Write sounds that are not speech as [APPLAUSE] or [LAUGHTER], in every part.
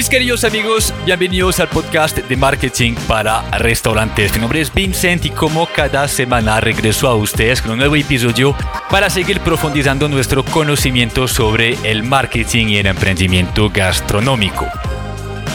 Mis queridos amigos, bienvenidos al podcast de marketing para restaurantes. Mi nombre es Vincent y como cada semana regreso a ustedes con un nuevo episodio para seguir profundizando nuestro conocimiento sobre el marketing y el emprendimiento gastronómico.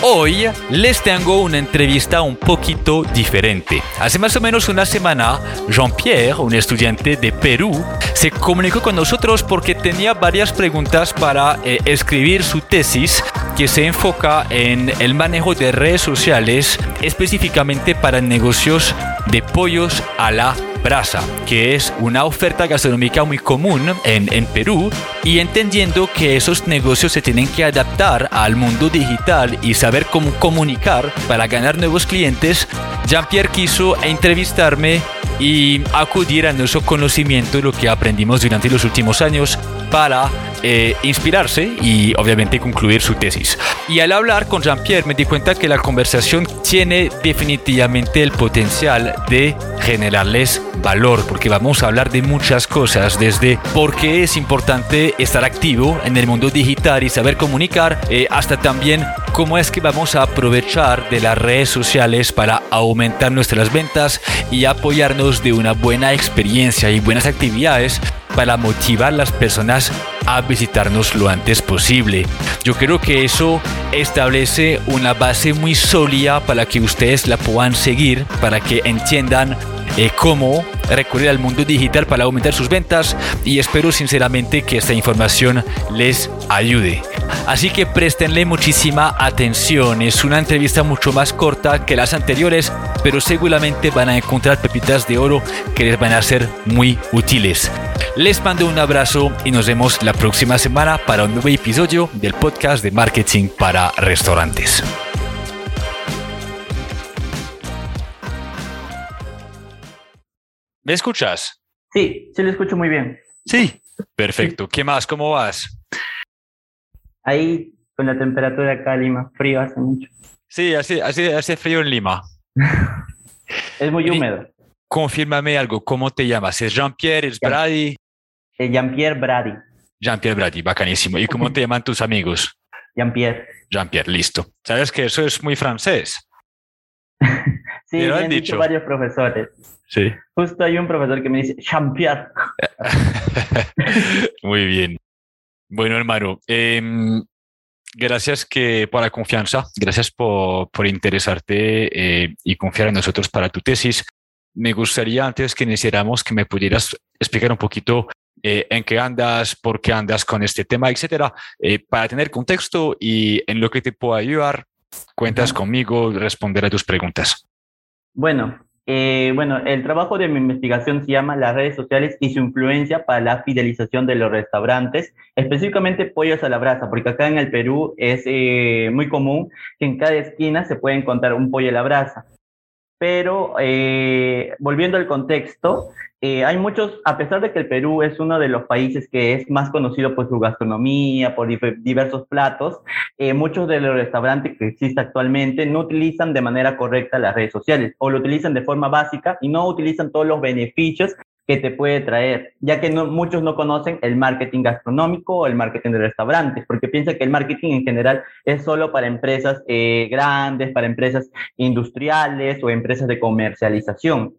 Hoy les tengo una entrevista un poquito diferente. Hace más o menos una semana, Jean-Pierre, un estudiante de Perú, se comunicó con nosotros porque tenía varias preguntas para eh, escribir su tesis que se enfoca en el manejo de redes sociales específicamente para negocios de pollos a la brasa, que es una oferta gastronómica muy común en, en, Perú y entendiendo que esos negocios se tienen que adaptar al mundo digital y saber cómo comunicar para ganar nuevos clientes, Jean-Pierre quiso entrevistarme y acudir a nuestro conocimiento lo que aprendimos durante los últimos años para eh, inspirarse y obviamente concluir su tesis. Y al hablar con Jean-Pierre me di cuenta que la conversación tiene definitivamente el potencial de generarles valor, porque vamos a hablar de muchas cosas, desde por qué es importante estar activo en el mundo digital y saber comunicar, eh, hasta también cómo es que vamos a aprovechar de las redes sociales para aumentar nuestras ventas y apoyarnos de una buena experiencia y buenas actividades para motivar a las personas a visitarnos lo antes posible. Yo creo que eso establece una base muy sólida para que ustedes la puedan seguir, para que entiendan eh, cómo recurrir al mundo digital para aumentar sus ventas y espero sinceramente que esta información les ayude. Así que préstenle muchísima atención, es una entrevista mucho más corta que las anteriores, pero seguramente van a encontrar pepitas de oro que les van a ser muy útiles. Les mando un abrazo y nos vemos la próxima semana para un nuevo episodio del podcast de marketing para restaurantes. ¿Me escuchas? Sí, sí lo escucho muy bien. Sí, perfecto. ¿Qué más? ¿Cómo vas? Ahí con la temperatura acá en Lima, frío hace mucho. Sí, hace, hace, hace frío en Lima. [LAUGHS] es muy húmedo. Confírmame algo, ¿cómo te llamas? ¿Es Jean-Pierre? ¿Es Brady? Eh, Jean-Pierre Brady. Jean-Pierre Brady, bacanísimo. ¿Y cómo te llaman tus amigos? Jean-Pierre. Jean-Pierre, listo. ¿Sabes que eso es muy francés? [LAUGHS] sí, me han dicho varios profesores. Sí. Justo hay un profesor que me dice Jean-Pierre. [LAUGHS] muy bien. Bueno, hermano, eh, gracias que, por la confianza, gracias por, por interesarte eh, y confiar en nosotros para tu tesis. Me gustaría, antes que iniciáramos, que me pudieras explicar un poquito eh, en qué andas, por qué andas con este tema, etcétera, eh, para tener contexto y en lo que te puedo ayudar, cuentas conmigo, responder a tus preguntas. Bueno, eh, bueno, el trabajo de mi investigación se llama las redes sociales y su influencia para la fidelización de los restaurantes, específicamente pollos a la brasa, porque acá en el Perú es eh, muy común que en cada esquina se puede encontrar un pollo a la brasa. Pero eh, volviendo al contexto, eh, hay muchos, a pesar de que el Perú es uno de los países que es más conocido por su gastronomía, por diversos platos, eh, muchos de los restaurantes que existen actualmente no utilizan de manera correcta las redes sociales o lo utilizan de forma básica y no utilizan todos los beneficios que te puede traer, ya que muchos no conocen el marketing gastronómico o el marketing de restaurantes, porque piensan que el marketing en general es solo para empresas eh, grandes, para empresas industriales o empresas de comercialización.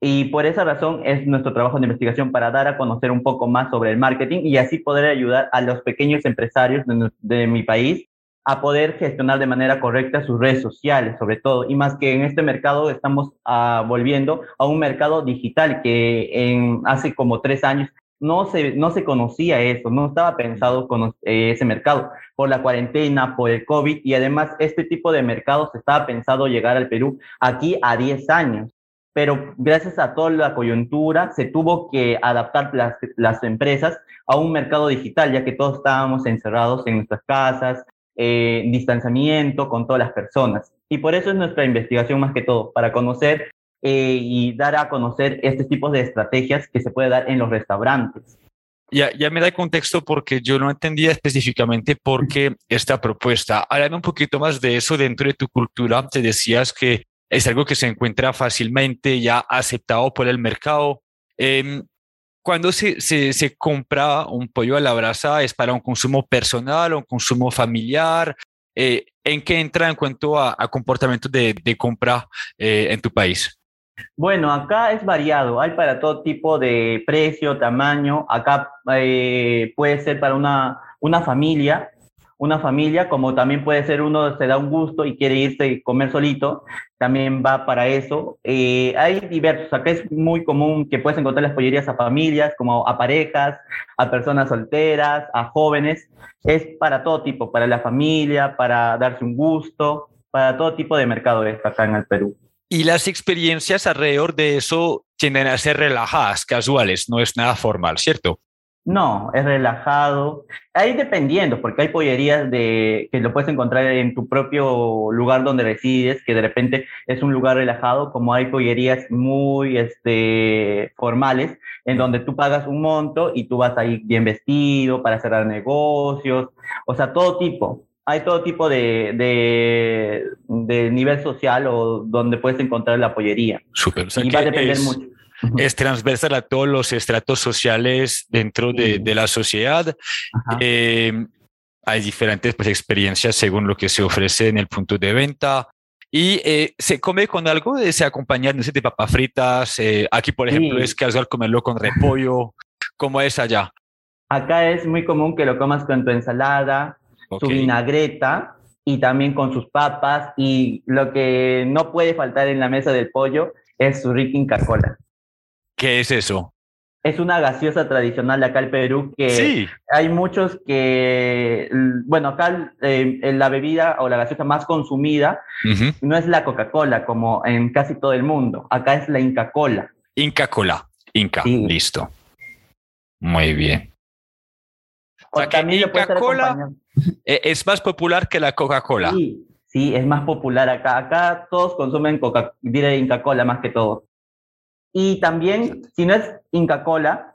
Y por esa razón es nuestro trabajo de investigación para dar a conocer un poco más sobre el marketing y así poder ayudar a los pequeños empresarios de mi país a poder gestionar de manera correcta sus redes sociales, sobre todo, y más que en este mercado estamos uh, volviendo a un mercado digital que en, hace como tres años no se, no se conocía eso, no estaba pensado con eh, ese mercado por la cuarentena, por el COVID, y además este tipo de mercados estaba pensado llegar al Perú aquí a 10 años. Pero gracias a toda la coyuntura se tuvo que adaptar las, las, empresas a un mercado digital, ya que todos estábamos encerrados en nuestras casas, eh, distanciamiento con todas las personas. Y por eso es nuestra investigación más que todo, para conocer eh, y dar a conocer este tipo de estrategias que se puede dar en los restaurantes. Ya, ya me da contexto porque yo no entendía específicamente por qué esta propuesta. Háblame un poquito más de eso dentro de tu cultura. Te decías que es algo que se encuentra fácilmente ya aceptado por el mercado. Eh, cuando se, se, compra un pollo a la brasa, ¿es para un consumo personal o un consumo familiar? Eh, ¿en qué entra en cuanto a, comportamiento de, compra eh, en tu país? Bueno, acá es variado, hay para todo tipo de precio, tamaño. Acá eh, puede ser para una, una familia, una familia, como también puede ser uno se da un gusto y quiere irse y comer solito, también va para eso. Eh, hay diversos, acá es muy común que puedes encontrar las pollerías a familias, como a parejas, a personas solteras, a jóvenes. Es para todo tipo, para la familia, para darse un gusto, para todo tipo de mercado es acá en el Perú. Y las experiencias alrededor de eso tienden a ser relajadas, casuales, no es nada formal, ¿cierto? No, es relajado. Ahí dependiendo, porque hay pollerías de, que lo puedes encontrar en tu propio lugar donde resides, que de repente es un lugar relajado, como hay pollerías muy este, formales, en donde tú pagas un monto y tú vas ahí bien vestido para cerrar negocios, o sea, todo tipo hay todo tipo de, de, nivel social o donde puedes encontrar la pollería. Súper. y va a depender es, mucho. Es transversal a todos los estratos sociales dentro de, de la sociedad. Eh, hay diferentes pues, experiencias según lo que se ofrece en el punto de venta. Y eh, se come con algo, se acompaña, no sé, de papas fritas. Eh, aquí, por ejemplo, es casual comerlo con [LAUGHS] repollo. ¿Cómo es allá? Acá es muy común que lo comas con tu ensalada, su vinagreta y también con sus papas. Y lo que no puede faltar en la mesa del pollo es su rica Inca Cola. ¿Qué es eso? Es una gaseosa tradicional de acá en Perú que hay muchos que, bueno, acá eh, la bebida o la gaseosa más consumida no es la Coca-Cola como en casi todo el mundo. Acá es la Inca Cola. Inca Cola. Inca. Listo. Muy bien. O, también Inca Cola eh, es más popular que la Coca-Cola. Sí, sí, es más popular acá. Acá todos consumen Coca, diré Inca Cola más que todo. Y también, si no es Inca Cola,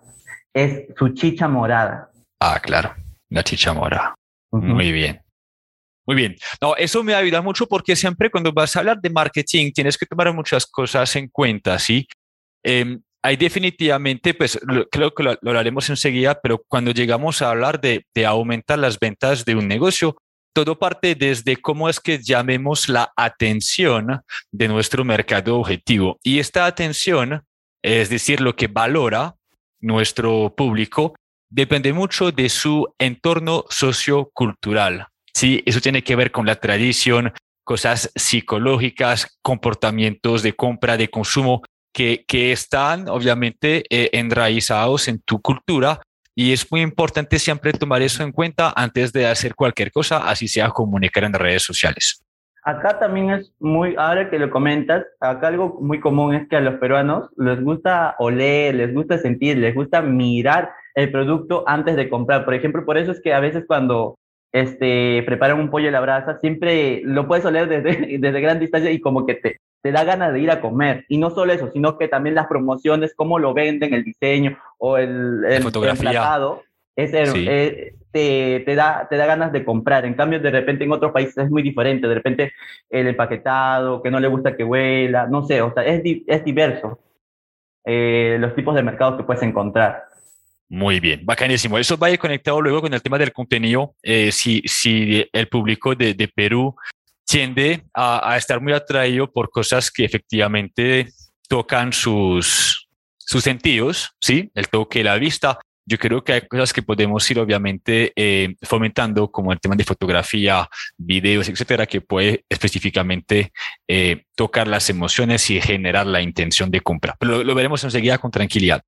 es su chicha morada. Ah, claro, la chicha morada. Muy bien. Muy bien. No, eso me ayuda mucho porque siempre cuando vas a hablar de marketing tienes que tomar muchas cosas en cuenta, ¿sí? Eh, hay definitivamente, pues creo que lo, haremos enseguida, pero cuando llegamos a hablar de, aumentar las ventas de un negocio, todo parte desde cómo es que llamemos la atención de nuestro mercado objetivo. Y esta atención, es decir, lo que valora nuestro público, depende mucho de su entorno sociocultural. Sí, eso tiene que ver con la tradición, cosas psicológicas, comportamientos de compra, de consumo que, que están obviamente eh, enraizados en tu cultura y es muy importante siempre tomar eso en cuenta antes de hacer cualquier cosa, así sea comunicar en redes sociales. Acá también es muy, ahora que lo comentas, acá algo muy común es que a los peruanos les gusta oler, les gusta sentir, les gusta mirar el producto antes de comprar. Por ejemplo, por eso es que a veces cuando este, preparan un pollo a la brasa, siempre lo puedes oler desde, [LAUGHS] desde gran distancia y como que te, te da ganas de ir a comer. Y no solo eso, sino que también las promociones, cómo lo venden, el diseño o el, el, es, eh, te, te, da, te da ganas de comprar. En cambio, de repente en otros países es muy diferente. De repente el empaquetado, que no le gusta que huela, no sé, o sea, es, es diverso eh, los tipos de mercados que puedes encontrar. Muy bien, bacanísimo. Eso va a ir conectado luego con el tema del contenido. Eh, si, si el público de, de Perú tiende a, estar muy atraído por cosas que efectivamente tocan sus, sus sentidos, ¿sí? El toque, la vista. Yo creo que hay cosas que podemos ir obviamente eh, fomentando, como el tema de fotografía, videos, etcétera, que puede específicamente eh, tocar las emociones y generar la intención de compra. Pero lo, veremos enseguida con tranquilidad.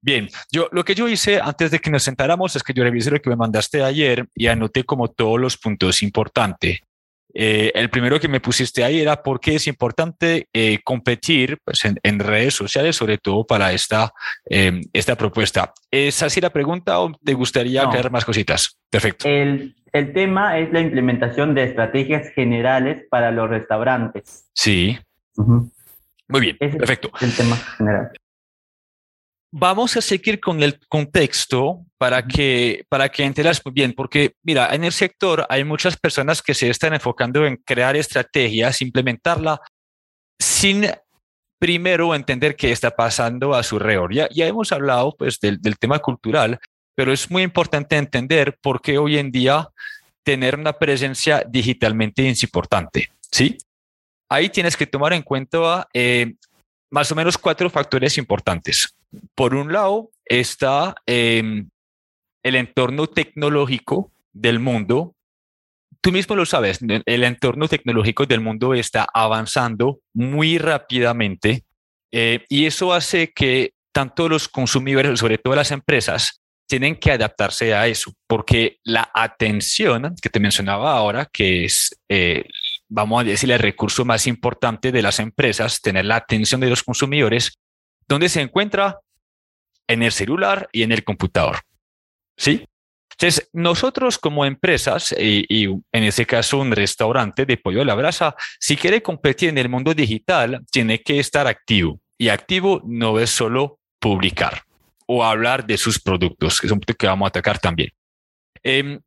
Bien, yo lo que yo hice antes de que nos sentáramos es que yo revisé lo que me mandaste ayer y anoté como todos los puntos importantes eh, el primero que me pusiste ahí era por qué es importante eh, competir pues, en, redes sociales, sobre todo para esta, em, esta propuesta. ¿Es así la pregunta o te gustaría crear más cositas? Perfecto. El, el, tema es la implementación de estrategias generales para los restaurantes. Sí. Muy bien, perfecto. el tema general. Vamos a seguir con el contexto para que, para que enteras muy bien, porque mira, en el sector hay muchas personas que se están enfocando en crear estrategias, implementarla sin primero entender qué está pasando a su alrededor. Ya, ya hemos hablado pues del, del tema cultural, pero es muy importante entender por qué hoy en día tener una presencia digitalmente importante, ¿sí? Ahí tienes que tomar en cuenta eh, más o menos cuatro factores importantes. Por un lado está em, el entorno tecnológico del mundo. Tú mismo lo sabes, el entorno tecnológico del mundo está avanzando muy rápidamente eh, y eso hace que tanto los consumidores, sobre todo las empresas, tienen que adaptarse a eso, porque la atención que te mencionaba ahora, que es, eh, vamos a decir, el recurso más importante de las empresas, tener la atención de los consumidores, ¿dónde se encuentra? En el celular y en el computador. ¿Sí? Entonces, nosotros como empresas, y, en ese caso un restaurante de pollo a la brasa, si quiere competir en el mundo digital, tiene que estar activo. Y activo no es solo publicar o hablar de sus productos, que es un punto que vamos a atacar también. Em,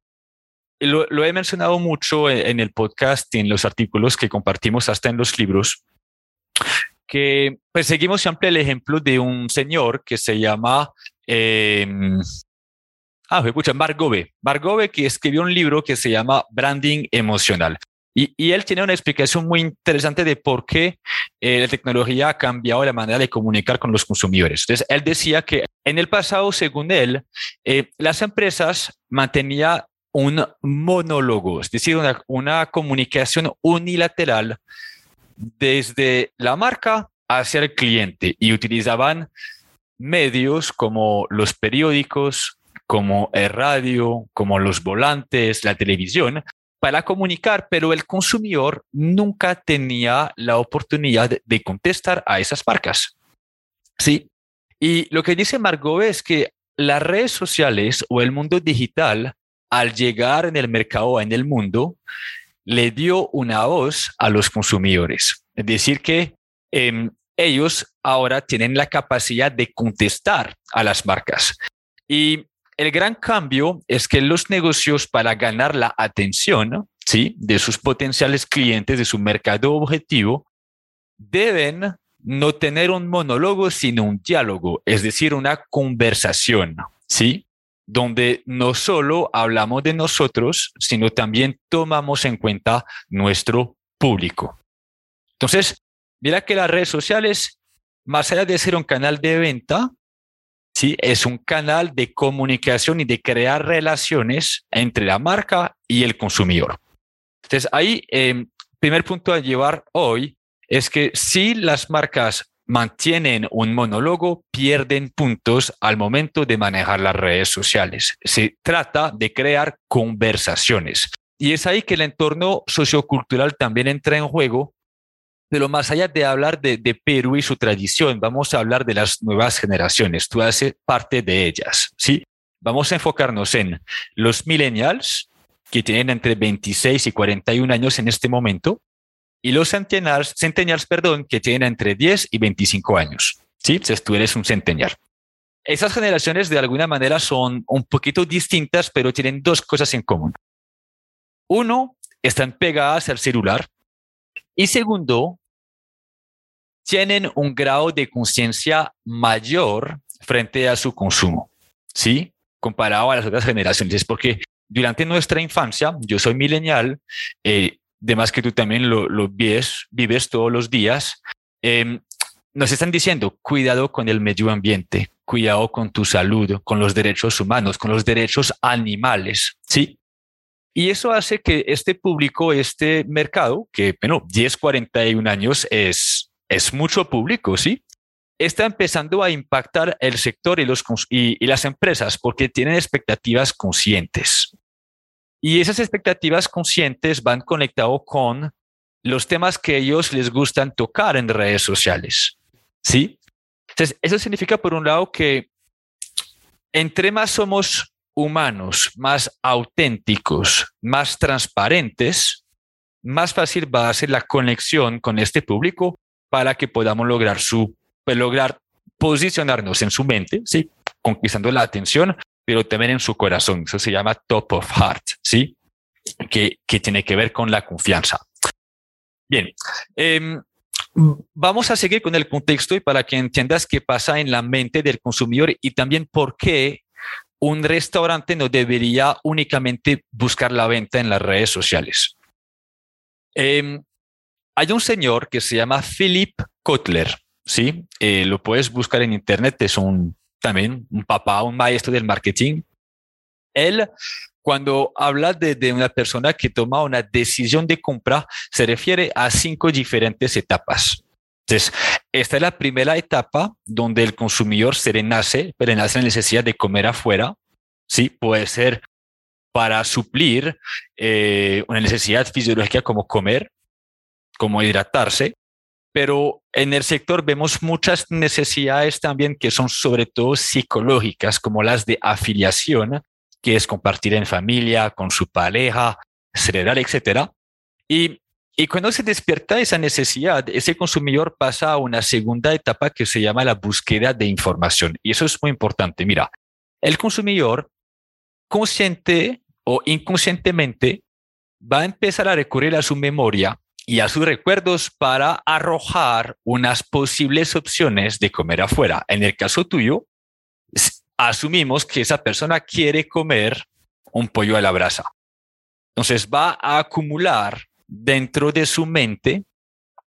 lo, he mencionado mucho en, el podcast y en los artículos que compartimos hasta en los libros, que perseguimos siempre el ejemplo de un señor que se llama... Eh, Ah, escucha, Margove. Margove que escribió un libro que se llama Branding Emocional. Y, él tiene una explicación muy interesante de por qué eh, la tecnología ha cambiado la manera de comunicar con los consumidores. Entonces, él decía que en el pasado, según él, eh, las empresas mantenían un monólogo, es decir, una, una comunicación unilateral desde la marca hacia el cliente y utilizaban medios como los periódicos, como el radio, como los volantes, la televisión, para comunicar, pero el consumidor nunca tenía la oportunidad de contestar a esas marcas. Sí. Y lo que dice Margot es que las redes sociales o el mundo digital, al llegar en el mercado, en el mundo, le dio una voz a los consumidores. Es decir, que em, ellos ahora tienen la capacidad de contestar a las marcas. Y el gran cambio es que los negocios para ganar la atención ¿sí? de sus potenciales clientes, de su mercado objetivo, deben no tener un monólogo, sino un diálogo, es decir, una conversación, ¿sí? Donde no solo hablamos de nosotros, sino también tomamos en cuenta nuestro público. Entonces, mira que las redes sociales, más allá de ser un canal de venta, ¿sí? Es un canal de comunicación y de crear relaciones entre la marca y el consumidor. Entonces, ahí, eh, primer punto a llevar hoy es que si las marcas mantienen un monólogo, pierden puntos al momento de manejar las redes sociales. Se trata de crear conversaciones. Y es ahí que el entorno sociocultural también entra en juego pero más allá de hablar de, Perú y su tradición, vamos a hablar de las nuevas generaciones. Tú haces parte de ellas, ¿sí? Vamos a enfocarnos en los millennials, que tienen entre 26 y 41 años en este momento, y los centennials, centennials perdón, que tienen entre 10 y 25 años. ¿sí? Si tú eres un centennial. Esas generaciones de alguna manera son un poquito distintas, pero tienen dos cosas en común. Uno, están pegadas al celular y segundo, tienen un grado de conciencia mayor frente a su consumo, ¿sí? Comparado a las otras generaciones, porque durante nuestra infancia, yo soy milenial, eh, más que tú también lo, lo vives, vives todos los días, em, nos están diciendo, cuidado con el medio ambiente, cuidado con tu salud, con los derechos humanos, con los derechos animales, ¿sí? Y eso hace que este público, este mercado, que, bueno, 10, 41 años es, es mucho público, ¿sí? Está empezando a impactar el sector y, los, y, las empresas porque tienen expectativas conscientes. Y esas expectativas conscientes van conectados con los temas que ellos les gustan tocar en redes sociales, ¿sí? Entonces, eso significa, por un lado, que entre más somos humanos, más auténticos, más transparentes, más fácil va a ser la conexión con este público para que podamos lograr su pues, lograr posicionarnos en su mente, sí, conquistando la atención, pero también en su corazón. Eso se llama top of heart, sí, que, que tiene que ver con la confianza. Bien, em, vamos a seguir con el contexto y para que entiendas qué pasa en la mente del consumidor y también por qué un restaurante no debería únicamente buscar la venta en las redes sociales. Em, hay un señor que se llama Philip Kotler, ¿sí? Eh, lo puedes buscar en internet, es un también un papá, un maestro del marketing. Él, cuando habla de, de una persona que toma una decisión de compra, se refiere a cinco diferentes etapas. Entonces, esta es la primera etapa donde el consumidor se renace, pero renace la necesidad de comer afuera. Sí, puede ser para suplir eh, una necesidad fisiológica como comer, como hidratarse, pero en el sector vemos muchas necesidades también que son sobre todo psicológicas, como las de afiliación, que es compartir en familia, con su pareja, celebrar, etc. Y, y cuando se despierta esa necesidad, ese consumidor pasa a una segunda etapa que se llama la búsqueda de información. Y eso es muy importante. Mira, el consumidor consciente o inconscientemente va a empezar a recurrir a su memoria y a sus recuerdos para arrojar unas posibles opciones de comer afuera. En el caso tuyo, asumimos que esa persona quiere comer un pollo a la brasa. Entonces va a acumular dentro de su mente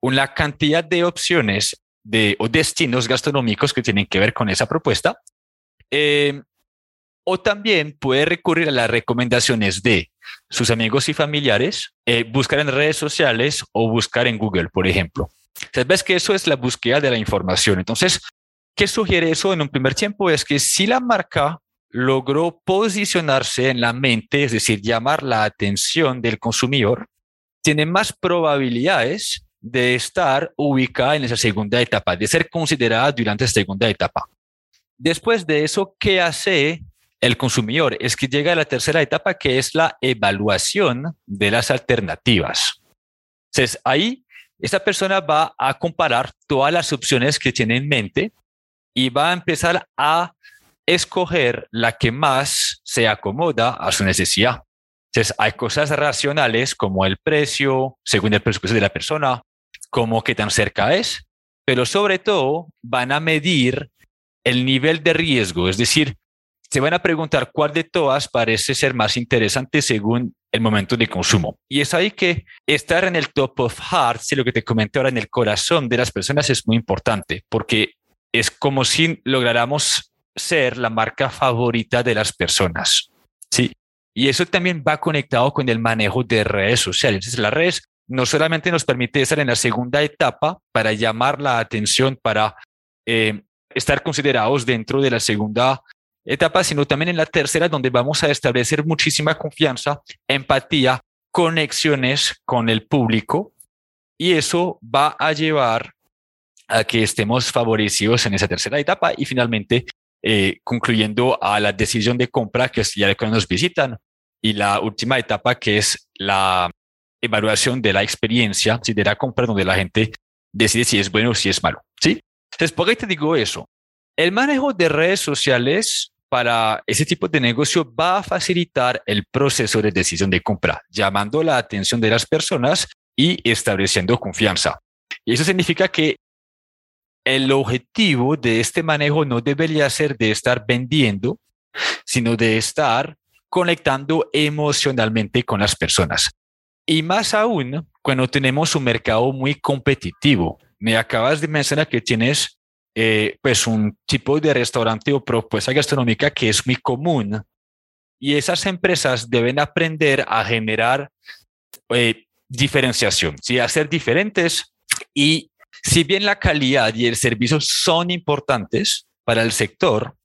una cantidad de opciones de, o destinos gastronómicos que tienen que ver con esa propuesta. Eh, o también puede recurrir a las recomendaciones de sus amigos y familiares, eh, buscar en redes sociales o buscar en Google, por ejemplo. Sabes que eso es la búsqueda de la información. Entonces, ¿qué sugiere eso en un primer tiempo? Es que si la marca logró posicionarse en la mente, es decir, llamar la atención del consumidor, tiene más probabilidades de estar ubicada en esa segunda etapa, de ser considerada durante esa segunda etapa. Después de eso, ¿qué hace el consumidor es que llega a la tercera etapa que es la evaluación de las alternativas. Entonces, ahí esta persona va a comparar todas las opciones que tiene en mente y va a empezar a escoger la que más se acomoda a su necesidad. Entonces, hay cosas racionales como el precio, según el presupuesto de la persona, como qué tan cerca es, pero sobre todo van a medir el nivel de riesgo, es decir, se van a preguntar cuál de todas parece ser más interesante según el momento de consumo. Y es ahí que estar en el top of hearts, lo que te comenté ahora, en el corazón de las personas es muy importante, porque es como si lográramos ser la marca favorita de las personas. Sí. Y eso también va conectado con el manejo de redes sociales. Entonces, las redes no solamente nos permite estar en la segunda etapa para llamar la atención, para eh, estar considerados dentro de la segunda etapa, sino también en la tercera, donde vamos a establecer muchísima confianza, empatía, conexiones con el público y eso va a llevar a que estemos favorecidos en esa tercera etapa y finalmente eh, concluyendo a la decisión de compra que es ya cuando nos visitan y la última etapa que es la evaluación de la experiencia, si de la compra donde la gente decide si es bueno o si es malo. ¿sí? Entonces, ¿por qué te digo eso? El manejo de redes sociales para ese tipo de negocio va a facilitar el proceso de decisión de compra, llamando la atención de las personas y estableciendo confianza. Y eso significa que el objetivo de este manejo no debería ser de estar vendiendo, sino de estar conectando emocionalmente con las personas. Y más aún cuando tenemos un mercado muy competitivo. Me acabas de mencionar que tienes eh, pues un tipo de restaurante o propuesta gastronómica que es muy común. Y esas empresas deben aprender a generar eh, diferenciación, ¿sí? a ser diferentes. Y si bien la calidad y el servicio son importantes para el sector,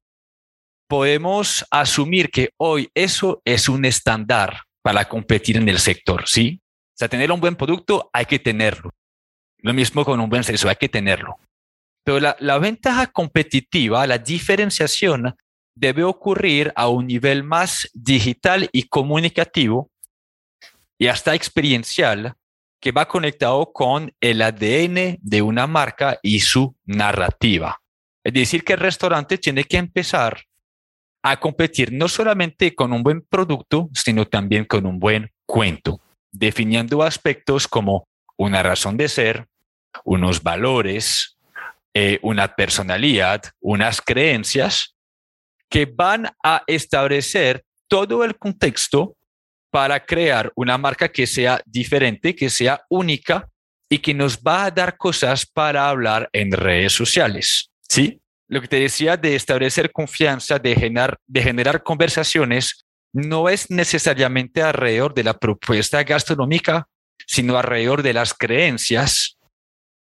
podemos asumir que hoy eso es un estándar para competir en el sector, ¿sí? O sea, tener un buen producto hay que tenerlo. Lo mismo con un buen servicio, hay que tenerlo. Pero la, ventaja competitiva, la diferenciación, debe ocurrir a un nivel más digital y comunicativo y hasta experiencial que va conectado con el ADN de una marca y su narrativa. Es decir, que el restaurante tiene que empezar a competir no solamente con un buen producto, sino también con un buen cuento, definiendo aspectos como una razón de ser, unos valores, eh, una personalidad, unas creencias que van a establecer todo el contexto para crear una marca que sea diferente, que sea única y que nos va a dar cosas para hablar en redes sociales. ¿Sí? Lo que te decía de establecer confianza, de generar, de generar conversaciones, no es necesariamente alrededor de la propuesta gastronómica, sino alrededor de las creencias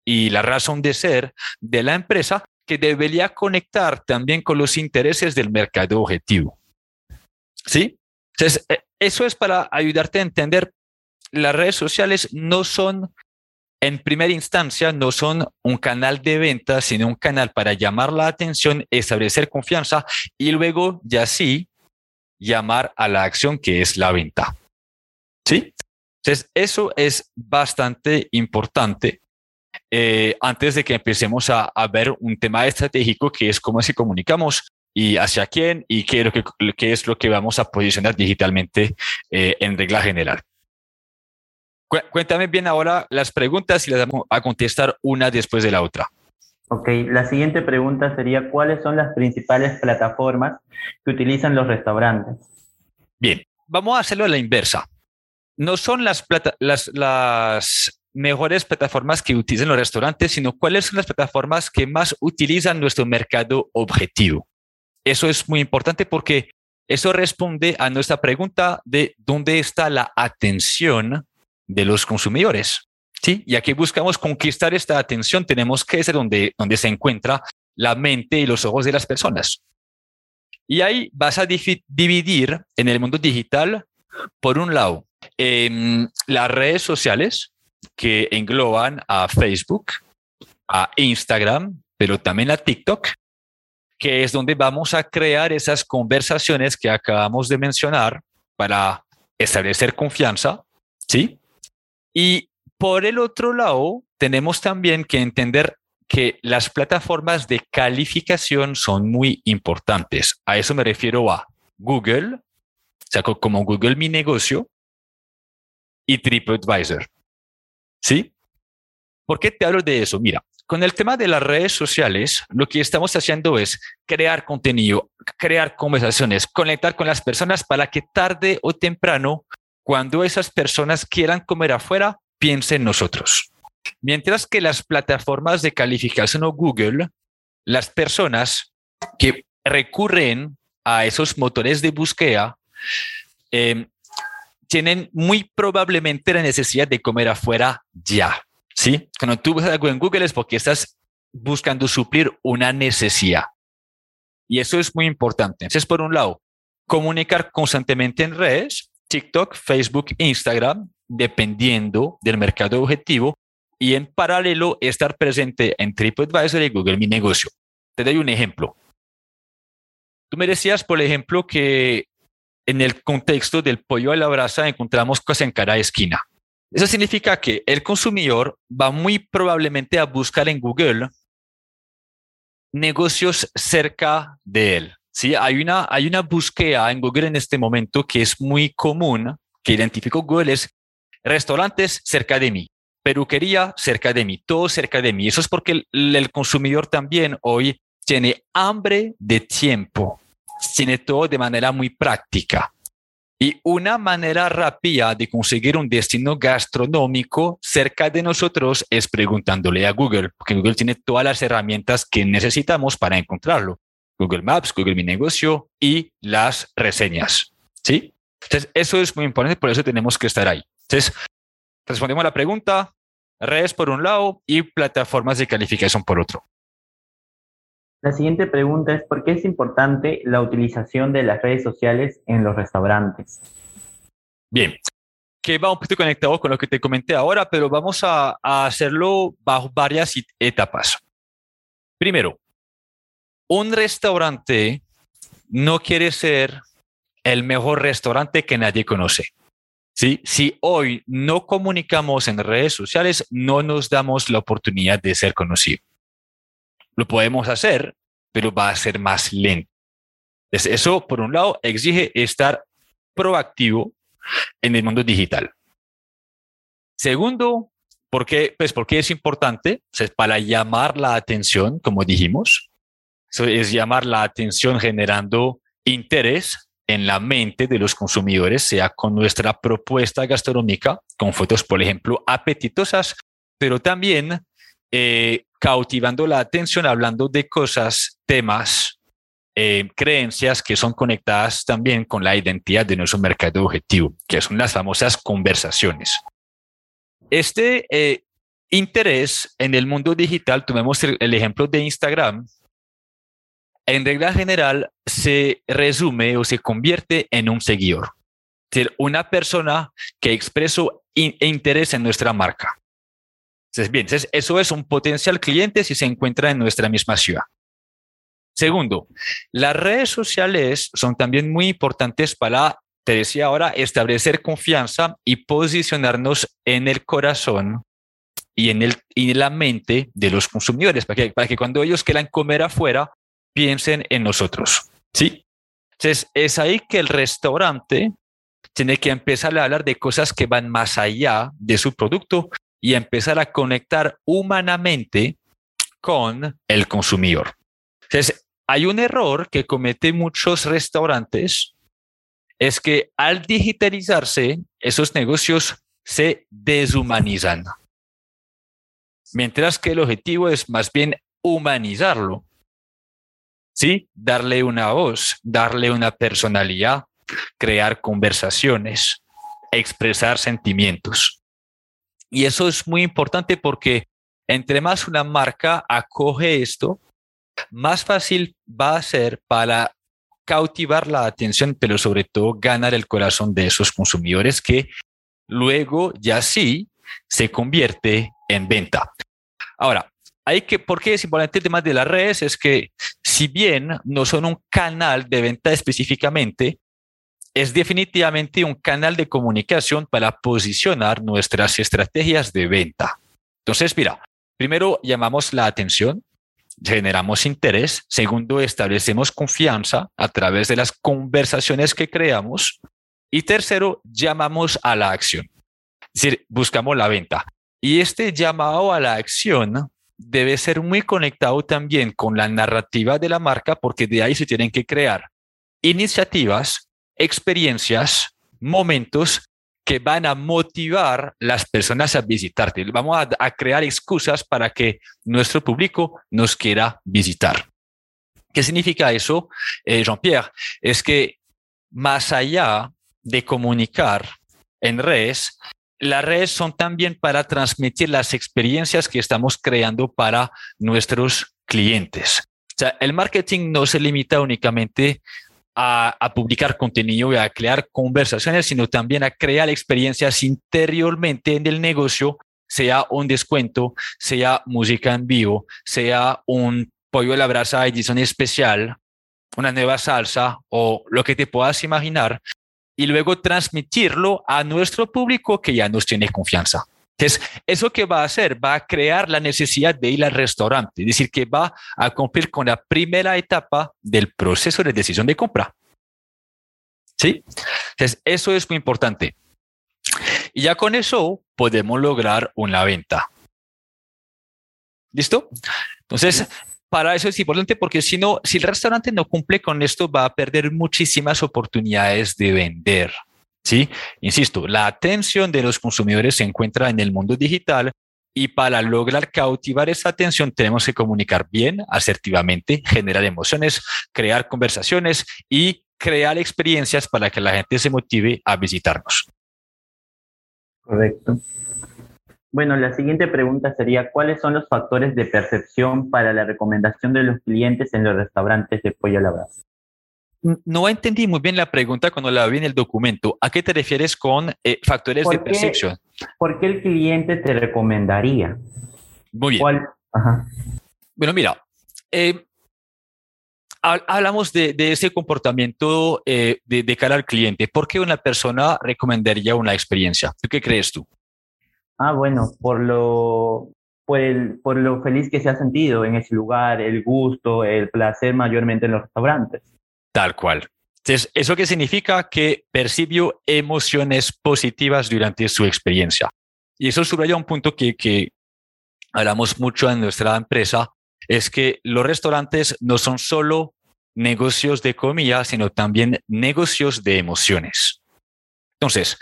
y la razón de ser de la empresa que debería conectar también con los intereses del mercado objetivo. ¿Sí? Entonces, eh, eso es para ayudarte a entender, las redes sociales no son, en primera instancia, no son un canal de venta, sino un canal para llamar la atención, establecer confianza y luego ya sí llamar a la acción que es la venta. ¿Sí? Entonces, eso es bastante importante eh, antes de que empecemos a, ver un tema estratégico que es cómo se comunicamos y hacia quién y qué es lo que, qué es lo que vamos a posicionar digitalmente eh, en regla general. Cuéntame bien ahora las preguntas y las vamos a contestar una después de la otra. Ok, la siguiente pregunta sería, ¿cuáles son las principales plataformas que utilizan los restaurantes? Bien, vamos a hacerlo a la inversa. No son las, las, las mejores plataformas que utilizan los restaurantes, sino cuáles son las plataformas que más utilizan nuestro mercado objetivo. Eso es muy importante porque eso responde a nuestra pregunta de dónde está la atención de los consumidores. ¿Sí? Ya que buscamos conquistar esta atención, tenemos que ser donde, donde se encuentra la mente y los ojos de las personas. Y ahí vas a dividir en el mundo digital, por un lado, em, las redes sociales, que engloban a Facebook, a Instagram, pero también a TikTok, que es donde vamos a crear esas conversaciones que acabamos de mencionar para establecer confianza, ¿sí? Y por el otro lado, tenemos también que entender que las plataformas de calificación son muy importantes. A eso me refiero a Google, o como Google Mi Negocio y TripAdvisor. ¿Sí? ¿Por qué te hablo de eso? Mira, con el tema de las redes sociales, lo que estamos haciendo es crear contenido, crear conversaciones, conectar con las personas para que tarde o temprano, cuando esas personas quieran comer afuera, piensen en nosotros. Mientras que las plataformas de calificación o Google, las personas que recurren a esos motores de búsqueda eh, tienen muy probablemente la necesidad de comer afuera ya. ¿sí? Cuando tú buscas algo en Google es porque estás buscando suplir una necesidad. Y eso es muy importante. Entonces, por un lado, comunicar constantemente en redes, TikTok, Facebook, Instagram, dependiendo del mercado objetivo. Y en paralelo, estar presente en TripAdvisor y Google Mi Negocio. Te doy un ejemplo. Tú me decías, por ejemplo, que en el contexto del pollo a la brasa encontramos cosas en cada esquina. Eso significa que el consumidor va muy probablemente a buscar en Google negocios cerca de él. ¿sí? Hay, una, hay una búsqueda en Google en este momento que es muy común, que identificó Google, es restaurantes cerca de mí, peluquería cerca de mí, todo cerca de mí. Eso es porque el consumidor también hoy tiene hambre de tiempo tiene todo de manera muy práctica. Y una manera rápida de conseguir un destino gastronómico cerca de nosotros es preguntándole a Google, porque Google tiene todas las herramientas que necesitamos para encontrarlo. Google Maps, Google Mi Negocio y las reseñas. ¿Sí? Entonces, eso es muy importante, por eso tenemos que estar ahí. Entonces, respondemos a la pregunta, redes por un lado y plataformas de calificación por otro. La siguiente pregunta es, ¿por qué es importante la utilización de las redes sociales en los restaurantes? Bien, que va un poquito conectado con lo que te comenté ahora, pero vamos a, hacerlo bajo varias etapas. Primero, un restaurante no quiere ser el mejor restaurante que nadie conoce. ¿sí? Si hoy no comunicamos en redes sociales, no nos damos la oportunidad de ser conocidos. Lo podemos hacer, pero va a ser más lento. eso, por un lado, exige estar proactivo en el mundo digital. Segundo, ¿por qué? Pues porque es importante, para llamar la atención, como dijimos. Eso es llamar la atención generando interés en la mente de los consumidores, sea con nuestra propuesta gastronómica, con fotos, por ejemplo, apetitosas, pero también eh, cautivando la atención hablando de cosas, temas, eh, creencias que son conectadas también con la identidad de nuestro mercado objetivo, que son las famosas conversaciones. Este eh, interés en el mundo digital, tomemos el ejemplo de Instagram, en regla general se resume o se convierte en un seguidor. Es decir, una persona que expresó interés en nuestra marca. Entonces, bien, eso es un potencial cliente si se encuentra en nuestra misma ciudad. Segundo, las redes sociales son también muy importantes para, te decía ahora, establecer confianza y posicionarnos en el corazón y en, el, y la mente de los consumidores, para que, para que cuando ellos quieran comer afuera, piensen en nosotros. ¿Sí? Entonces, es ahí que el restaurante tiene que empezar a hablar de cosas que van más allá de su producto y empezar a conectar humanamente con el consumidor. Entonces, hay un error que cometen muchos restaurantes, es que al digitalizarse, esos negocios se deshumanizan. Mientras que el objetivo es más bien humanizarlo. ¿sí? Darle una voz, darle una personalidad, crear conversaciones, expresar sentimientos. Y eso es muy importante porque entre más una marca acoge esto, más fácil va a ser para cautivar la atención, pero sobre todo ganar el corazón de esos consumidores que luego ya sí se convierte en venta. Ahora, hay que, ¿por qué es importante el tema de las redes? Es que si bien no son un canal de venta específicamente, es definitivamente un canal de comunicación para posicionar nuestras estrategias de venta. Entonces, mira, primero llamamos la atención, generamos interés, segundo, establecemos confianza a través de las conversaciones que creamos y tercero, llamamos a la acción. Es decir, buscamos la venta. Y este llamado a la acción debe ser muy conectado también con la narrativa de la marca porque de ahí se tienen que crear iniciativas, experiencias, momentos que van a motivar las personas a visitarte. Vamos a, crear excusas para que nuestro público nos quiera visitar. ¿Qué significa eso, eh, Jean-Pierre? Es que más allá de comunicar en redes, las redes son también para transmitir las experiencias que estamos creando para nuestros clientes. O sea, el marketing no se limita únicamente a, publicar contenido y a crear conversaciones, sino también a crear experiencias interiormente en el negocio, sea un descuento, sea música en vivo, sea un pollo a la brasa edición especial, una nueva salsa o lo que te puedas imaginar, y luego transmitirlo a nuestro público que ya nos tiene confianza. Entonces, ¿eso que va a hacer? Va a crear la necesidad de ir al restaurante, es decir, que va a cumplir con la primera etapa del proceso de decisión de compra. ¿Sí? Entonces, eso es muy importante. Y ya con eso podemos lograr una venta. ¿Listo? Entonces, para eso es importante porque si no, si el restaurante no cumple con esto, va a perder muchísimas oportunidades de vender. Sí, insisto, la atención de los consumidores se encuentra en el mundo digital y para lograr cautivar esa atención tenemos que comunicar bien, asertivamente, generar emociones, crear conversaciones y crear experiencias para que la gente se motive a visitarnos. Correcto. Bueno, la siguiente pregunta sería, ¿cuáles son los factores de percepción para la recomendación de los clientes en los restaurantes de pollo a la? No entendí muy bien la pregunta cuando la vi en el documento. ¿A qué te refieres con eh, factores de percepción? ¿Por qué el cliente te recomendaría? Muy bien. Bueno, mira, eh, hablamos de, ese comportamiento eh, de, de, cara al cliente. ¿Por qué una persona recomendaría una experiencia? ¿Qué crees tú? Ah, bueno, por lo, por, por lo feliz que se ha sentido en ese lugar, el gusto, el placer mayormente en los restaurantes. Tal cual. Entonces, ¿eso qué significa? Que percibió emociones positivas durante su experiencia. Y eso subraya un punto que, que hablamos mucho en nuestra empresa, es que los restaurantes no son solo negocios de comida, sino también negocios de emociones. Entonces,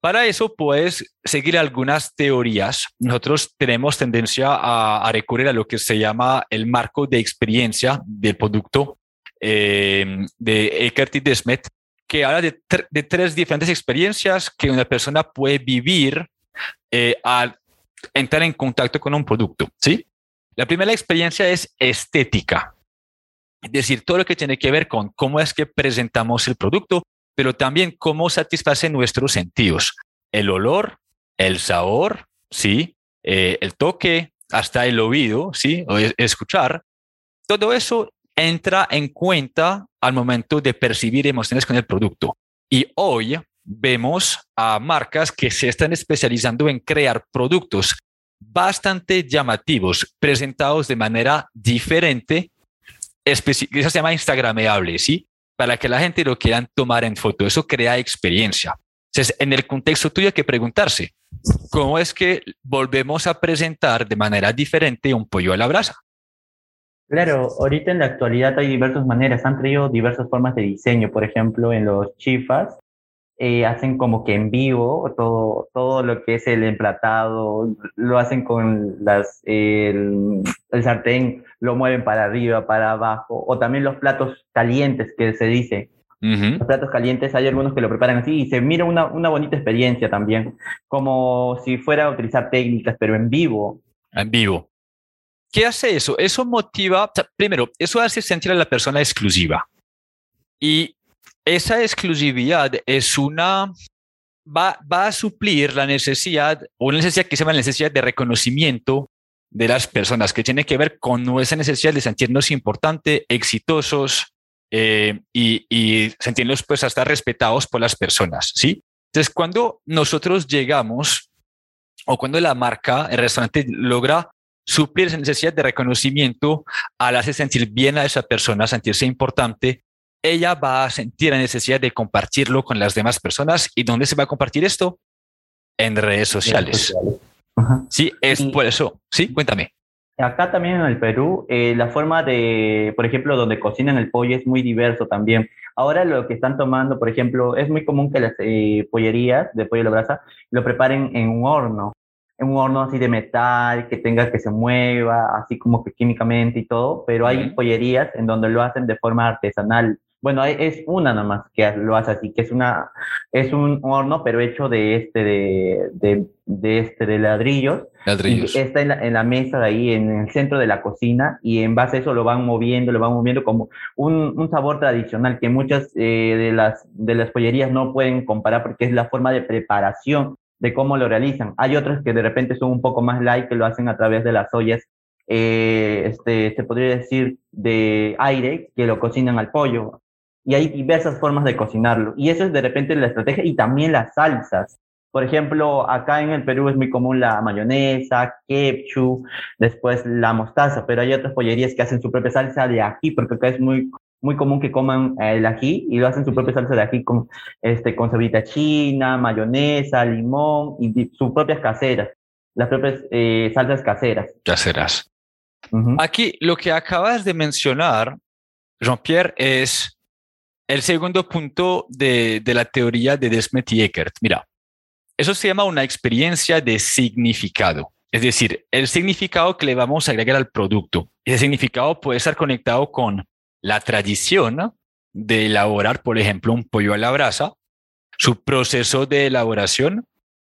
para eso puedes seguir algunas teorías. Nosotros tenemos tendencia a, recurrir a lo que se llama el marco de experiencia del producto eh, de Eckert y Desmet, que habla de, tres diferentes experiencias que una persona puede vivir eh, al entrar en contacto con un producto. ¿sí? La primera experiencia es estética, es decir, todo lo que tiene que ver con cómo es que presentamos el producto, pero también cómo satisface nuestros sentidos, el olor, el sabor, sí, eh, el toque, hasta el oído, sí, o escuchar. Todo eso entra en cuenta al momento de percibir emociones con el producto. Y hoy vemos a marcas que se están especializando en crear productos bastante llamativos, presentados de manera diferente, eso se llama instagrameable, ¿sí? Para que la gente lo quieran tomar en foto. Eso crea experiencia. Entonces, en el contexto tuyo hay que preguntarse, ¿cómo es que volvemos a presentar de manera diferente un pollo a la brasa? Claro, ahorita en la actualidad hay diversas maneras, han traído diversas formas de diseño, por ejemplo, en los chifas eh, hacen como que en vivo todo, todo lo que es el emplatado, lo hacen con las, el, sartén, lo mueven para arriba, para abajo, o también los platos calientes que se dice. Los platos calientes, hay algunos que lo preparan así y se mira una, una bonita experiencia también, como si fuera a utilizar técnicas, pero en vivo. En vivo. ¿Qué hace eso? Eso motiva, primero, eso hace sentir a la persona exclusiva. Y esa exclusividad es una, va, va a suplir la necesidad, o una necesidad que se llama la necesidad de reconocimiento de las personas, que tiene que ver con esa necesidad de sentirnos importantes, exitosos eh, y, y, sentirnos pues hasta respetados por las personas, ¿sí? Entonces, cuando nosotros llegamos o cuando la marca, el restaurante logra suplir esa necesidad de reconocimiento al hacer sentir bien a esa persona, sentirse importante, ella va a sentir la necesidad de compartirlo con las demás personas. ¿Y dónde se va a compartir esto? En redes sociales. Sí, es por eso. Sí, cuéntame. Acá también en el Perú, eh, la forma de, por ejemplo, donde cocinan el pollo es muy diverso también. Ahora lo que están tomando, por ejemplo, es muy común que las eh, pollerías de pollo a la brasa lo preparen en un horno en un horno así de metal, que tenga que se mueva, así como que químicamente y todo, pero hay pollerías en donde lo hacen de forma artesanal. Bueno, es una nomás que lo hace así, que es una, es un horno, pero hecho de este, de, de, de este, de ladrillos. Ladrillos. está en la, en la, mesa de ahí, en el centro de la cocina, y en base a eso lo van moviendo, lo van moviendo como un, un sabor tradicional que muchas eh, de, las, de las pollerías no pueden comparar porque es la forma de preparación de cómo lo realizan. Hay otros que de repente son un poco más light, que lo hacen a través de las ollas, eh, este, se podría decir, de aire, que lo cocinan al pollo. Y hay diversas formas de cocinarlo. Y eso es de repente la estrategia y también las salsas. Por ejemplo, acá en el Perú es muy común la mayonesa, ketchup, después la mostaza, pero hay otras pollerías que hacen su propia salsa de ají, porque acá es muy muy común que coman eh, el ají y lo hacen su propia salsa de ají con, este, con cebollita china, mayonesa, limón y sus propias caseras, las propias eh, salsas caseras. Caseras. Aquí lo que acabas de mencionar, Jean-Pierre, es el segundo punto de, de la teoría de Desmet y Eckert. Mira, eso se llama una experiencia de significado. Es decir, el significado que le vamos a agregar al producto. Ese significado puede estar conectado con la tradición de elaborar, por ejemplo, un pollo a la brasa, su proceso de elaboración,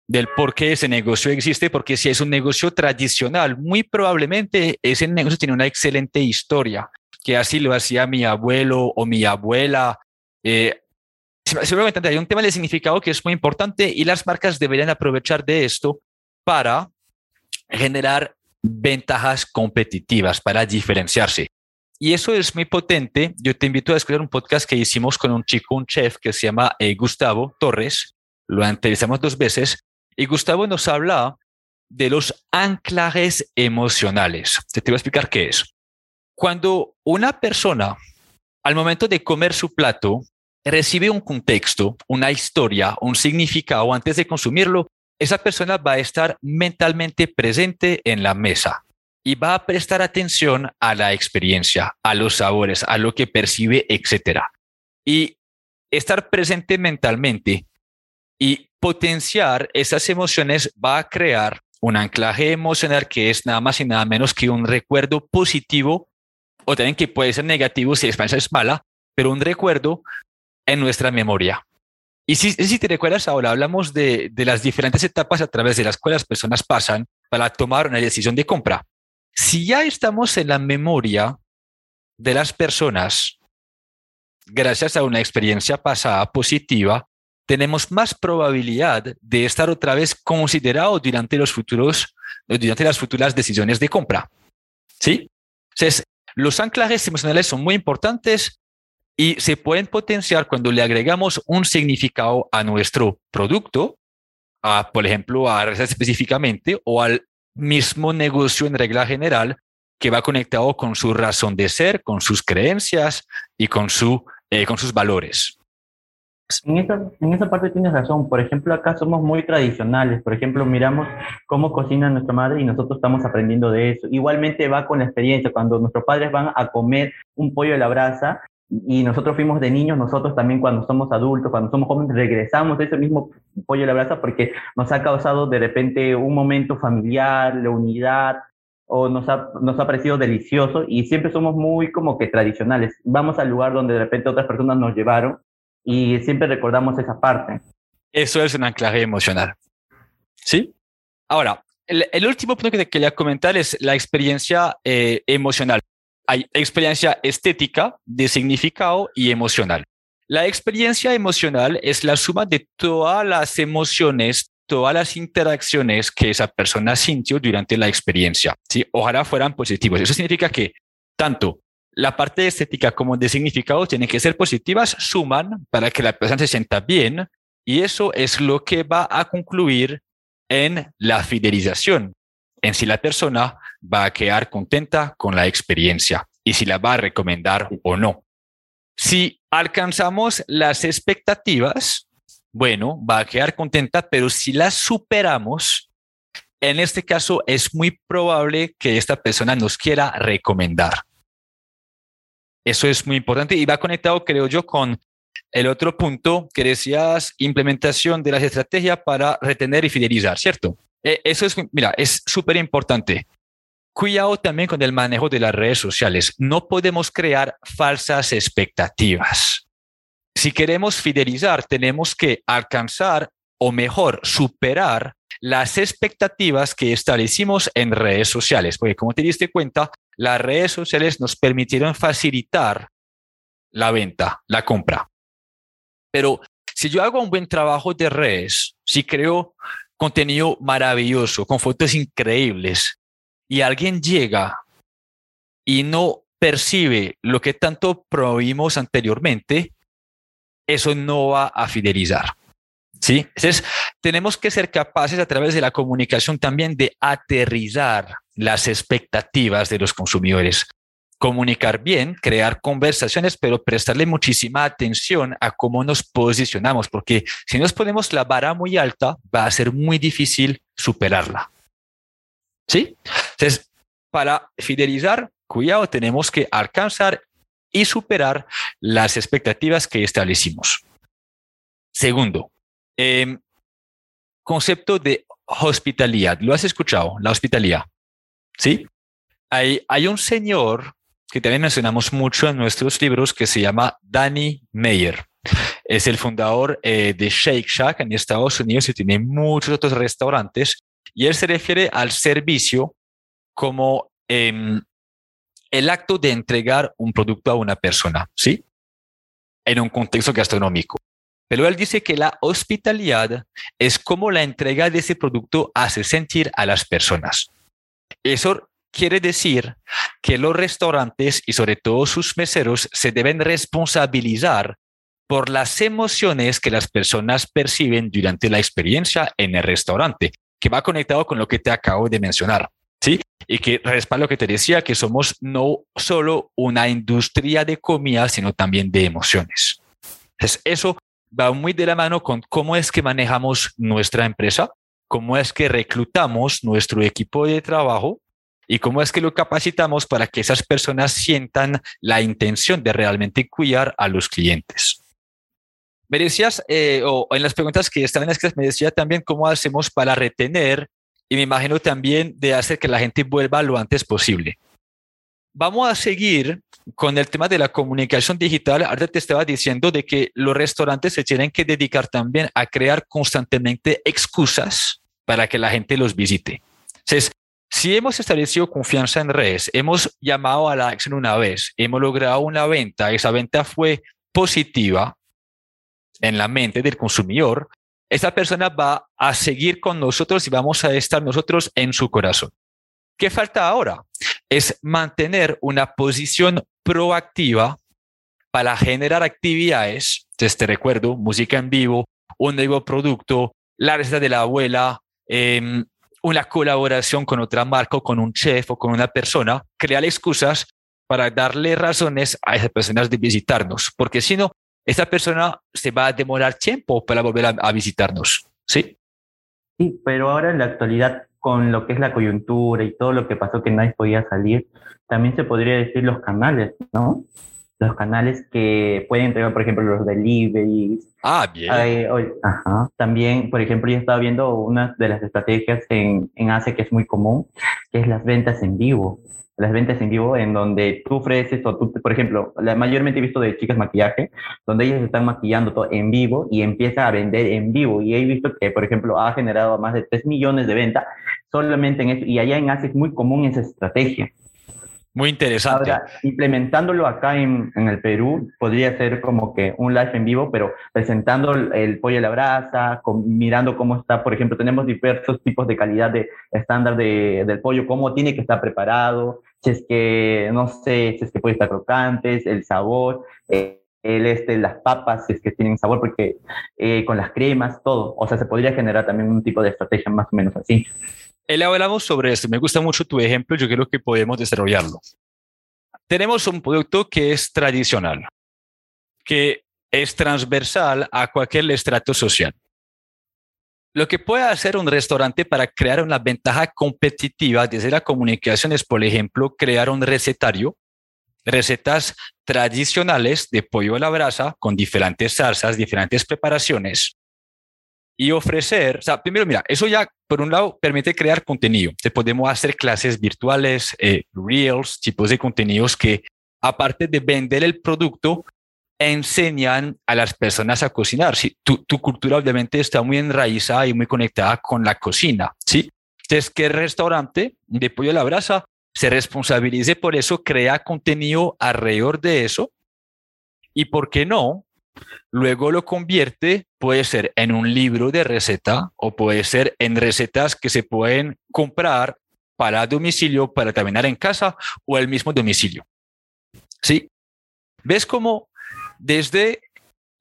del por qué ese negocio existe, porque si es un negocio tradicional, muy probablemente ese negocio tiene una excelente historia, que así lo hacía mi abuelo o mi abuela. Eh, seguramente hay un tema de significado que es muy importante y las marcas deberían aprovechar de esto para generar ventajas competitivas, para diferenciarse. Y eso es muy potente. Yo te invito a escuchar un podcast que hicimos con un chico, un chef que se llama eh, Gustavo Torres. Lo entrevistamos dos veces. Y Gustavo nos habla de los anclajes emocionales. Te, te voy a explicar qué es. Cuando una persona, al momento de comer su plato, recibe un contexto, una historia, un significado antes de consumirlo, esa persona va a estar mentalmente presente en la mesa y va a prestar atención a la experiencia, a los sabores, a lo que percibe, etc. Y estar presente mentalmente y potenciar esas emociones va a crear un anclaje emocional que es nada más y nada menos que un recuerdo positivo o también que puede ser negativo si la experiencia es mala, pero un recuerdo en nuestra memoria. Y si, si te recuerdas ahora, hablamos de, de las diferentes etapas a través de las cuales las personas pasan para tomar una decisión de compra. Si ya estamos en la memoria de las personas, gracias a una experiencia pasada positiva, tenemos más probabilidad de estar otra vez considerado durante los futuros, durante las futuras decisiones de compra. ¿Sí? Entonces, los anclajes emocionales son muy importantes y se pueden potenciar cuando le agregamos un significado a nuestro producto, a, por ejemplo, a específicamente o al mismo negocio en regla general que va conectado con su razón de ser, con sus creencias y con, su, eh, con sus valores. En esa, en esa parte tienes razón. Por ejemplo, acá somos muy tradicionales. Por ejemplo, miramos cómo cocina nuestra madre y nosotros estamos aprendiendo de eso. Igualmente va con la experiencia. Cuando nuestros padres van a comer un pollo a la brasa y nosotros fuimos de niños, nosotros también cuando somos adultos, cuando somos jóvenes, regresamos a ese mismo pollo a la brasa porque nos ha causado de repente un momento familiar, la unidad, o nos ha, nos ha parecido delicioso y siempre somos muy como que tradicionales. Vamos al lugar donde de repente otras personas nos llevaron y siempre recordamos esa parte. Eso es un anclaje emocional. ¿Sí? Ahora, el, último punto que te quería comentar es la experiencia eh, emocional. Hay experiencia estética, de significado y emocional. La experiencia emocional es la suma de todas las emociones, todas las interacciones que esa persona sintió durante la experiencia. ¿sí? Ojalá fueran positivos. Eso significa que tanto la parte estética como de significado tienen que ser positivas, suman para que la persona se sienta bien y eso es lo que va a concluir en la fidelización, en si la persona va a quedar contenta con la experiencia y si la va a recomendar o no. Si alcanzamos las expectativas, bueno, va a quedar contenta, pero si las superamos, en este caso es muy probable que esta persona nos quiera recomendar. Eso es muy importante y va conectado, creo yo, con el otro punto que decías, implementación de las estrategias para retener y fidelizar, ¿cierto? E, eso es, mira, es súper importante. Cuidado también con el manejo de las redes sociales. No podemos crear falsas expectativas. Si queremos fidelizar, tenemos que alcanzar o mejor, superar las expectativas que establecimos en redes sociales, porque como te diste cuenta, las redes sociales nos permitieron facilitar la venta, la compra. Pero si yo hago un buen trabajo de redes, si creo contenido maravilloso, con fotos increíbles, y alguien llega y no percibe lo que tanto prohibimos anteriormente, eso no va a fidelizar. ¿Sí? Entonces, tenemos que ser capaces a través de la comunicación también de aterrizar las expectativas de los consumidores. Comunicar bien, crear conversaciones, pero prestarle muchísima atención a cómo nos posicionamos, porque si nos ponemos la vara muy alta, va a ser muy difícil superarla. ¿Sí? Entonces, para fidelizar, cuidado, tenemos que alcanzar y superar las expectativas que establecimos. Segundo, Em, concepto de hospitalidad. ¿Lo has escuchado? La hospitalidad. ¿Sí? Hay, hay un señor que también mencionamos mucho en nuestros libros que se llama Danny Meyer. Es el fundador eh, de Shake Shack en Estados Unidos y tiene muchos otros restaurantes. Y él se refiere al servicio como em, el acto de entregar un producto a una persona, ¿sí? En un contexto gastronómico. Pero él dice que la hospitalidad es como la entrega de ese producto hace sentir a las personas. Eso quiere decir que los restaurantes y sobre todo sus meseros se deben responsabilizar por las emociones que las personas perciben durante la experiencia en el restaurante, que va conectado con lo que te acabo de mencionar. ¿Sí? Y que respalda lo que te decía, que somos no solo una industria de comida, sino también de emociones. Entonces, eso va muy de la mano con cómo es que manejamos nuestra empresa, cómo es que reclutamos nuestro equipo de trabajo y cómo es que lo capacitamos para que esas personas sientan la intención de realmente cuidar a los clientes. Me decías, eh, o en las preguntas que estaban escritas, me decía también cómo hacemos para retener y me imagino también de hacer que la gente vuelva lo antes posible. Vamos a seguir con el tema de la comunicación digital. Ahora te estaba diciendo de que los restaurantes se tienen que dedicar también a crear constantemente excusas para que la gente los visite. Entonces, si hemos establecido confianza en redes, hemos llamado a la acción una vez, hemos logrado una venta, esa venta fue positiva en la mente del consumidor, esa persona va a seguir con nosotros y vamos a estar nosotros en su corazón. ¿Qué falta ahora? Es mantener una posición proactiva para generar actividades. Te recuerdo, música en vivo, un nuevo producto, la receta de la abuela, em, una colaboración con otra marca o con un chef o con una persona, crear excusas para darle razones a esas personas de visitarnos, porque si no, esa persona se va a demorar tiempo para volver a, visitarnos, ¿sí? Sí, pero ahora en la actualidad, con lo que es la coyuntura y todo lo que pasó que nadie podía salir, también se podría decir los canales, ¿no? Los canales que pueden entregar, por ejemplo, los deliveries. Ah, bien. ajá. También, por ejemplo, yo estaba viendo una de las estrategias en, en ACE que es muy común, que es las ventas en vivo las ventas en vivo en donde tú ofreces o tú, por ejemplo, la mayormente he visto de chicas maquillaje, donde ellas están maquillando todo en vivo y empieza a vender en vivo y he visto que, por ejemplo, ha generado más de 3 millones de ventas solamente en eso y allá en Asia es muy común esa estrategia. Muy interesante. Ahora, implementándolo acá en, en, el Perú, podría ser como que un live en vivo, pero presentando el, pollo a la brasa, mirando cómo está, por ejemplo, tenemos diversos tipos de calidad de estándar de, del pollo, cómo tiene que estar preparado, si es que, no sé, si es que puede estar crocantes, el sabor, eh, el este, las papas, si es que tienen sabor, porque eh, con las cremas, todo. O sea, se podría generar también un tipo de estrategia más o menos así. Él hablamos sobre esto. Me gusta mucho tu ejemplo. Yo creo que podemos desarrollarlo. Tenemos un producto que es tradicional, que es transversal a cualquier estrato social. Lo que puede hacer un restaurante para crear una ventaja competitiva desde la comunicación es, por ejemplo, crear un recetario, recetas tradicionales de pollo a la brasa con diferentes salsas, diferentes preparaciones, y ofrecer, o sea, primero, mira, eso ya por un lado permite crear contenido. Te podemos hacer clases virtuales, eh, reels, tipos de contenidos que aparte de vender el producto, enseñan a las personas a cocinar. ¿sí? Tu, tu, cultura obviamente está muy enraizada y muy conectada con la cocina. ¿sí? Entonces, que el restaurante de pollo a la brasa se responsabilice por eso, crea contenido alrededor de eso. Y por qué no, luego lo convierte, puede ser en un libro de receta o puede ser en recetas que se pueden comprar para domicilio, para terminar en casa o el mismo domicilio. ¿Sí? ¿Ves cómo desde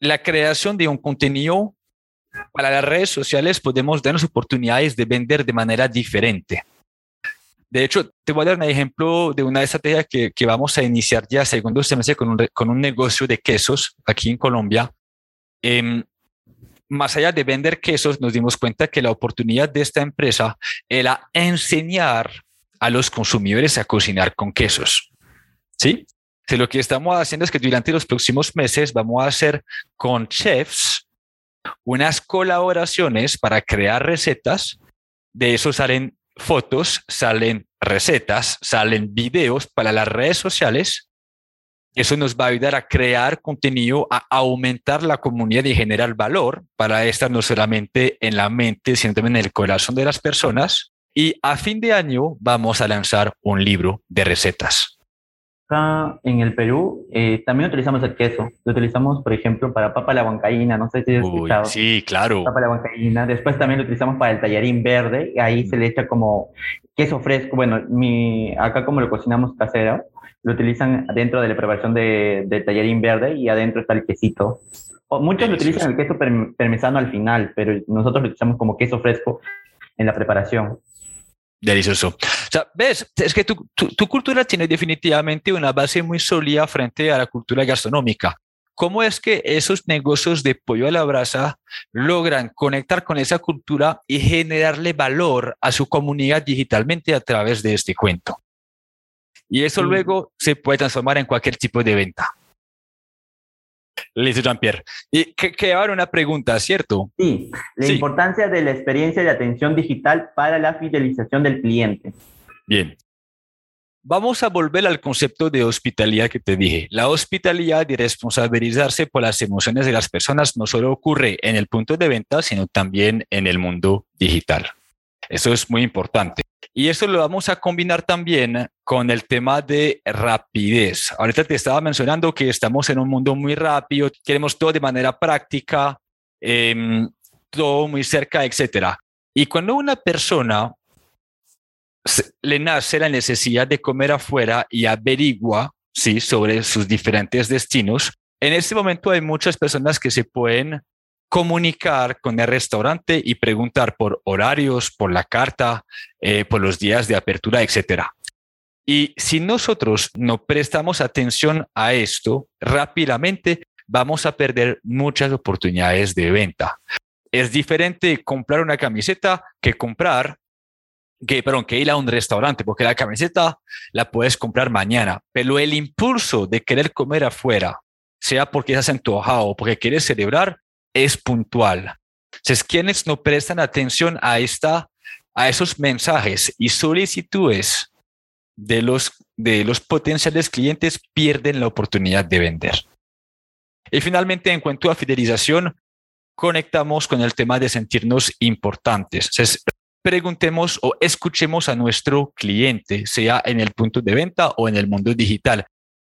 la creación de un contenido para las redes sociales podemos darnos oportunidades de vender de manera diferente? De hecho, te voy a dar un ejemplo de una estrategia que, que vamos a iniciar ya segundo semestre con un, con un negocio de quesos aquí en Colombia. Eh, más allá de vender quesos, nos dimos cuenta que la oportunidad de esta empresa era enseñar a los consumidores a cocinar con quesos. ¿Sí? Si lo que estamos haciendo es que durante los próximos meses vamos a hacer con chefs unas colaboraciones para crear recetas. De eso salen fotos, salen recetas, salen videos para las redes sociales. Eso nos va a ayudar a crear contenido, a aumentar la comunidad y generar valor para estar no solamente en la mente, sino también en el corazón de las personas. Y a fin de año vamos a lanzar un libro de recetas. Acá en el Perú eh, también utilizamos el queso. Lo utilizamos, por ejemplo, para papa la huancaína. No sé si has escuchado. Sí, claro. Papa la huancaína. Después también lo utilizamos para el tallarín verde. Ahí se le echa como queso fresco. Bueno, mi, acá como lo cocinamos casero, lo utilizan dentro de la preparación de, de tallarín verde y adentro está el quesito. O muchos lo utilizan el queso parmesano al final, pero nosotros lo utilizamos como queso fresco en la preparación. Delicioso. O sea, ves, es que tu, tu, cultura tiene definitivamente una base muy sólida frente a la cultura gastronómica. ¿Cómo es que esos negocios de pollo a la brasa logran conectar con esa cultura y generarle valor a su comunidad digitalmente a través de este cuento? Y eso luego se puede transformar en cualquier tipo de venta. Listo, Jean-Pierre. Y que, que ahora una pregunta, ¿cierto? Sí, la importancia de la experiencia de atención digital para la fidelización del cliente. Bien. Vamos a volver al concepto de hospitalidad que te dije. La hospitalidad y responsabilizarse por las emociones de las personas no solo ocurre en el punto de venta, sino también en el mundo digital. Eso es muy importante. Y eso lo vamos a combinar también con el tema de rapidez. Ahorita te estaba mencionando que estamos en un mundo muy rápido, queremos todo de manera práctica, em, todo muy cerca, etc. Y cuando una persona le nace la necesidad de comer afuera y averigua ¿sí? sobre sus diferentes destinos, en este momento hay muchas personas que se pueden comunicar con el restaurante y preguntar por horarios, por la carta, eh, por los días de apertura, etc. Y si nosotros no prestamos atención a esto rápidamente, vamos a perder muchas oportunidades de venta. Es diferente comprar una camiseta que comprar, que, perdón, que ir a un restaurante, porque la camiseta la puedes comprar mañana, pero el impulso de querer comer afuera, sea porque estás antojado o porque quieres celebrar, es puntual. Entonces, quienes no prestan atención a, esta, a esos mensajes y solicitudes de los, de los potenciales clientes pierden la oportunidad de vender. Y finalmente, en cuanto a fidelización, conectamos con el tema de sentirnos importantes. Entonces, preguntemos o escuchemos a nuestro cliente, sea en el punto de venta o en el mundo digital.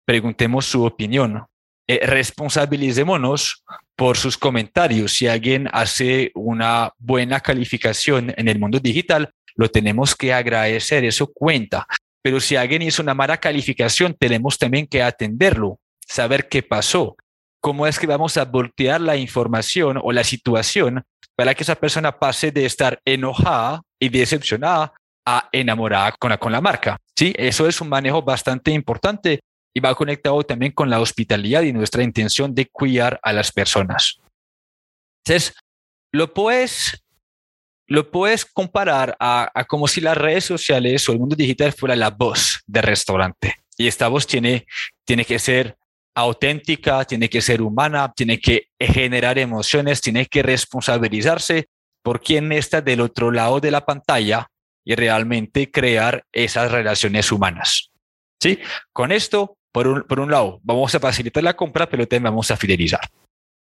Preguntemos su opinión. Eh, responsabilicémonos por sus comentarios. Si alguien hace una buena calificación en el mundo digital, lo tenemos que agradecer, eso cuenta. Pero si alguien hizo una mala calificación, tenemos también que atenderlo, saber qué pasó, cómo es que vamos a voltear la información o la situación para que esa persona pase de estar enojada y decepcionada a enamorada con la, con la marca. Sí, eso es un manejo bastante importante y va conectado también con la hospitalidad y nuestra intención de cuidar a las personas. Entonces, lo puedes, lo puedes comparar a, como si las redes sociales o el mundo digital fuera la voz del restaurante. Y esta voz tiene, tiene que ser auténtica, tiene que ser humana, tiene que generar emociones, tiene que responsabilizarse por quién está del otro lado de la pantalla y realmente crear esas relaciones humanas. ¿Sí? Con esto por un, por un lado, vamos a facilitar la compra, pero también vamos a fidelizar.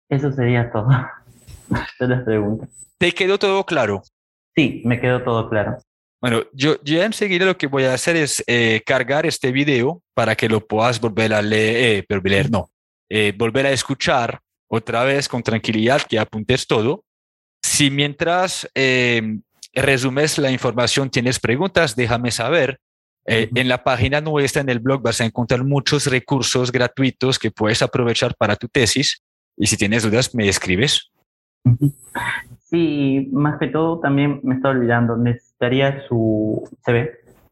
Eso sería todo [LAUGHS] de las preguntas. ¿Te quedó todo claro? Sí, me quedó todo claro. Bueno, yo ya enseguida lo que voy a hacer es eh, cargar este video para que lo puedas volver a leer, eh, leer no, eh, volver a escuchar otra vez con tranquilidad, que apuntes todo. Si mientras resumes la información tienes preguntas, déjame saber eh, en la página nuestra, en el blog, vas a encontrar muchos recursos gratuitos que puedes aprovechar para tu tesis. Y si tienes dudas, me escribes. Sí, más que todo, también me está olvidando, necesitaría su CV.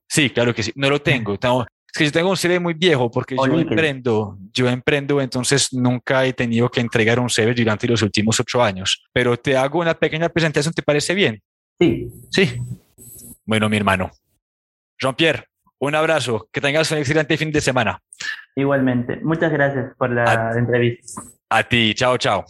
Sí, claro que sí. No lo tengo. Es que yo tengo un CV muy viejo porque yo emprendo, yo emprendo, entonces nunca he tenido que entregar un CV durante los últimos ocho años. Pero te hago una pequeña presentación, ¿te parece bien? Sí. Sí. Bueno, mi hermano. Jean-Pierre, un abrazo, que tengas un excelente fin de semana. Igualmente, muchas gracias por la entrevista. A ti, chao, chao.